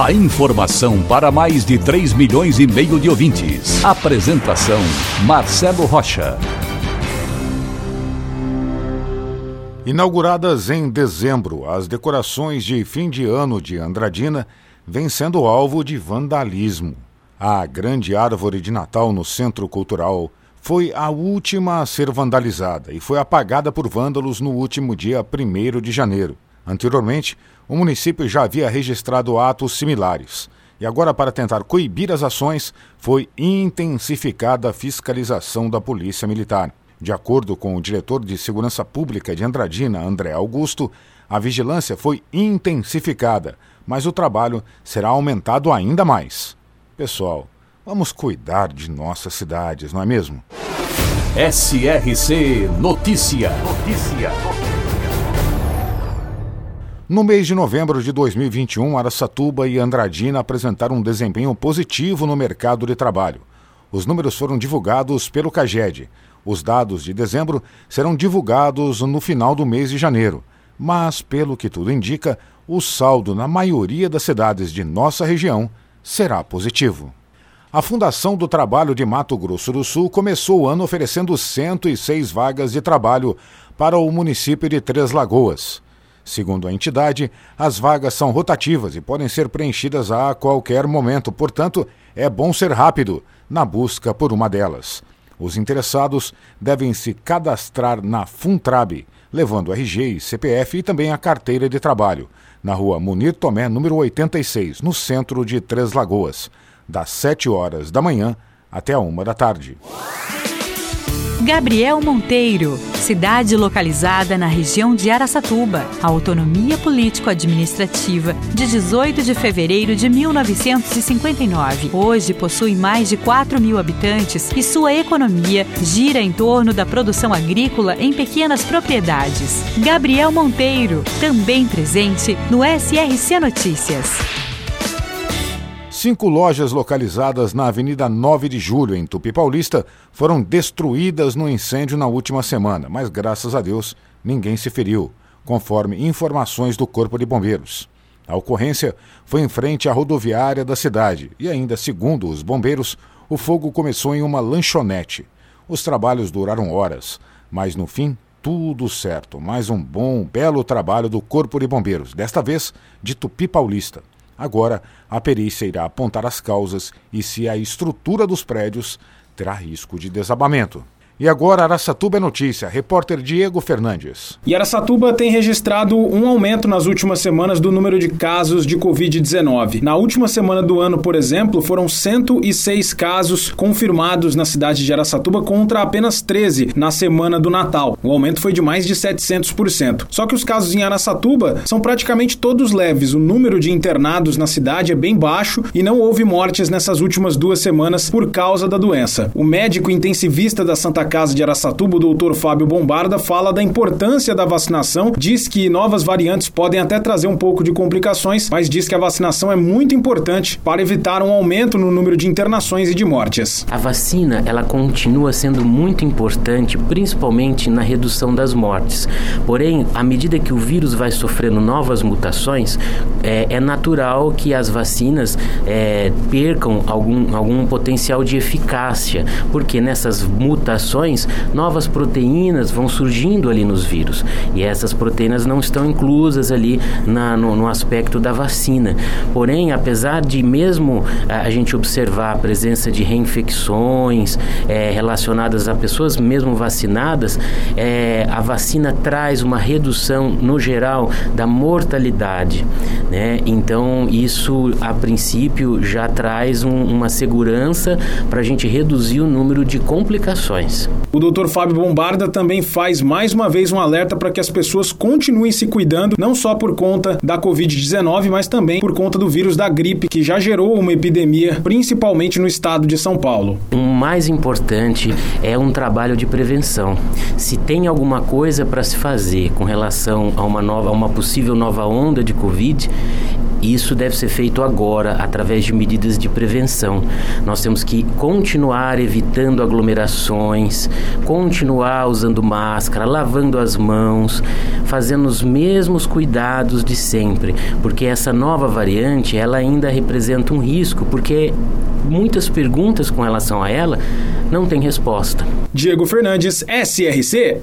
A informação para mais de 3 milhões e meio de ouvintes. Apresentação Marcelo Rocha. Inauguradas em dezembro, as decorações de fim de ano de Andradina vêm sendo alvo de vandalismo. A grande árvore de Natal no Centro Cultural foi a última a ser vandalizada e foi apagada por vândalos no último dia 1 de janeiro. Anteriormente, o município já havia registrado atos similares. E agora, para tentar coibir as ações, foi intensificada a fiscalização da Polícia Militar. De acordo com o diretor de Segurança Pública de Andradina, André Augusto, a vigilância foi intensificada, mas o trabalho será aumentado ainda mais. Pessoal, Vamos cuidar de nossas cidades, não é mesmo? SRC Notícia. Notícia. No mês de novembro de 2021, Araçatuba e Andradina apresentaram um desempenho positivo no mercado de trabalho. Os números foram divulgados pelo CAGED. Os dados de dezembro serão divulgados no final do mês de janeiro. Mas, pelo que tudo indica, o saldo na maioria das cidades de nossa região será positivo. A Fundação do Trabalho de Mato Grosso do Sul começou o ano oferecendo 106 vagas de trabalho para o município de Três Lagoas. Segundo a entidade, as vagas são rotativas e podem ser preenchidas a qualquer momento, portanto, é bom ser rápido na busca por uma delas. Os interessados devem se cadastrar na Funtrab, levando RG e CPF e também a carteira de trabalho, na rua Munir Tomé, número 86, no centro de Três Lagoas das 7 horas da manhã até a 1 da tarde. Gabriel Monteiro, cidade localizada na região de Araçatuba, autonomia político-administrativa de 18 de fevereiro de 1959. Hoje possui mais de 4 mil habitantes e sua economia gira em torno da produção agrícola em pequenas propriedades. Gabriel Monteiro, também presente no SRC Notícias. Cinco lojas localizadas na Avenida 9 de Julho, em Tupi Paulista, foram destruídas no incêndio na última semana, mas graças a Deus ninguém se feriu, conforme informações do Corpo de Bombeiros. A ocorrência foi em frente à rodoviária da cidade e, ainda segundo os bombeiros, o fogo começou em uma lanchonete. Os trabalhos duraram horas, mas no fim tudo certo. Mais um bom, belo trabalho do Corpo de Bombeiros, desta vez de Tupi Paulista. Agora, a perícia irá apontar as causas e se a estrutura dos prédios terá risco de desabamento. E agora Araçatuba é notícia. Repórter Diego Fernandes. E Araçatuba tem registrado um aumento nas últimas semanas do número de casos de Covid-19. Na última semana do ano, por exemplo, foram 106 casos confirmados na cidade de Araçatuba contra apenas 13 na semana do Natal. O aumento foi de mais de 700%. Só que os casos em Araçatuba são praticamente todos leves. O número de internados na cidade é bem baixo e não houve mortes nessas últimas duas semanas por causa da doença. O médico intensivista da Santa Casa de Araçatuba, o doutor Fábio Bombarda, fala da importância da vacinação, diz que novas variantes podem até trazer um pouco de complicações, mas diz que a vacinação é muito importante para evitar um aumento no número de internações e de mortes. A vacina, ela continua sendo muito importante, principalmente na redução das mortes. Porém, à medida que o vírus vai sofrendo novas mutações, é, é natural que as vacinas é, percam algum, algum potencial de eficácia, porque nessas mutações novas proteínas vão surgindo ali nos vírus. E essas proteínas não estão inclusas ali na, no, no aspecto da vacina. Porém, apesar de mesmo a, a gente observar a presença de reinfecções é, relacionadas a pessoas mesmo vacinadas, é, a vacina traz uma redução, no geral, da mortalidade. Né? Então, isso, a princípio, já traz um, uma segurança para a gente reduzir o número de complicações. O Dr. Fábio Bombarda também faz mais uma vez um alerta para que as pessoas continuem se cuidando, não só por conta da Covid-19, mas também por conta do vírus da gripe, que já gerou uma epidemia, principalmente no estado de São Paulo. O mais importante é um trabalho de prevenção. Se tem alguma coisa para se fazer com relação a uma nova, a uma possível nova onda de Covid, isso deve ser feito agora, através de medidas de prevenção. Nós temos que continuar evitando aglomerações, continuar usando máscara, lavando as mãos, fazendo os mesmos cuidados de sempre, porque essa nova variante, ela ainda representa um risco, porque muitas perguntas com relação a ela não têm resposta. Diego Fernandes, SRC.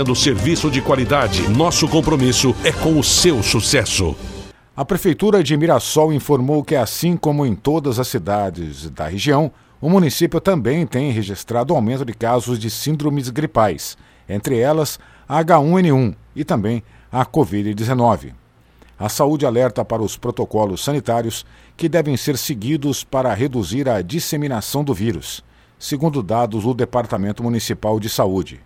oferecendo serviço de qualidade. Nosso compromisso é com o seu sucesso. A Prefeitura de Mirassol informou que, assim como em todas as cidades da região, o município também tem registrado aumento de casos de síndromes gripais, entre elas a H1N1 e também a Covid-19. A saúde alerta para os protocolos sanitários que devem ser seguidos para reduzir a disseminação do vírus, segundo dados do Departamento Municipal de Saúde.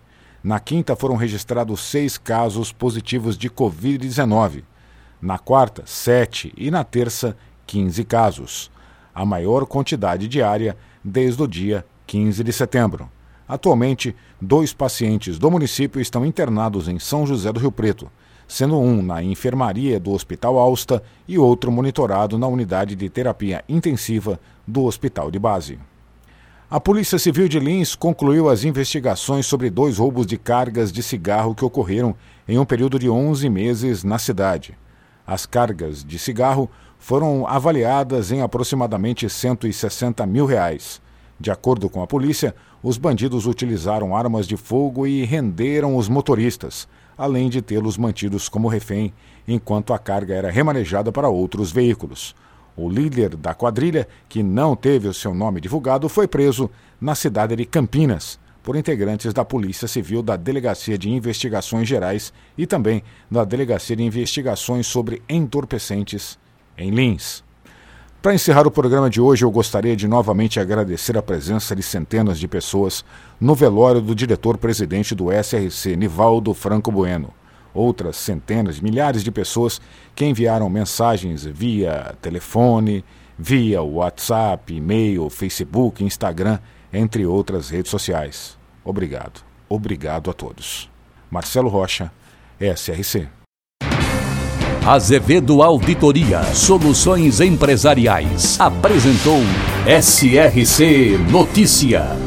Na quinta foram registrados seis casos positivos de Covid-19. Na quarta, sete e na terça, 15 casos. A maior quantidade diária desde o dia 15 de setembro. Atualmente, dois pacientes do município estão internados em São José do Rio Preto, sendo um na enfermaria do Hospital Alsta e outro monitorado na unidade de terapia intensiva do Hospital de Base. A Polícia Civil de Lins concluiu as investigações sobre dois roubos de cargas de cigarro que ocorreram em um período de 11 meses na cidade. As cargas de cigarro foram avaliadas em aproximadamente 160 mil reais. De acordo com a polícia, os bandidos utilizaram armas de fogo e renderam os motoristas, além de tê-los mantidos como refém, enquanto a carga era remanejada para outros veículos. O líder da quadrilha, que não teve o seu nome divulgado, foi preso na cidade de Campinas por integrantes da Polícia Civil da Delegacia de Investigações Gerais e também da Delegacia de Investigações sobre Entorpecentes em Lins. Para encerrar o programa de hoje, eu gostaria de novamente agradecer a presença de centenas de pessoas no velório do diretor-presidente do SRC, Nivaldo Franco Bueno outras centenas, milhares de pessoas que enviaram mensagens via telefone, via WhatsApp, e-mail, Facebook, Instagram, entre outras redes sociais. Obrigado. Obrigado a todos. Marcelo Rocha, SRC. Azevedo Auditoria Soluções Empresariais apresentou SRC Notícia.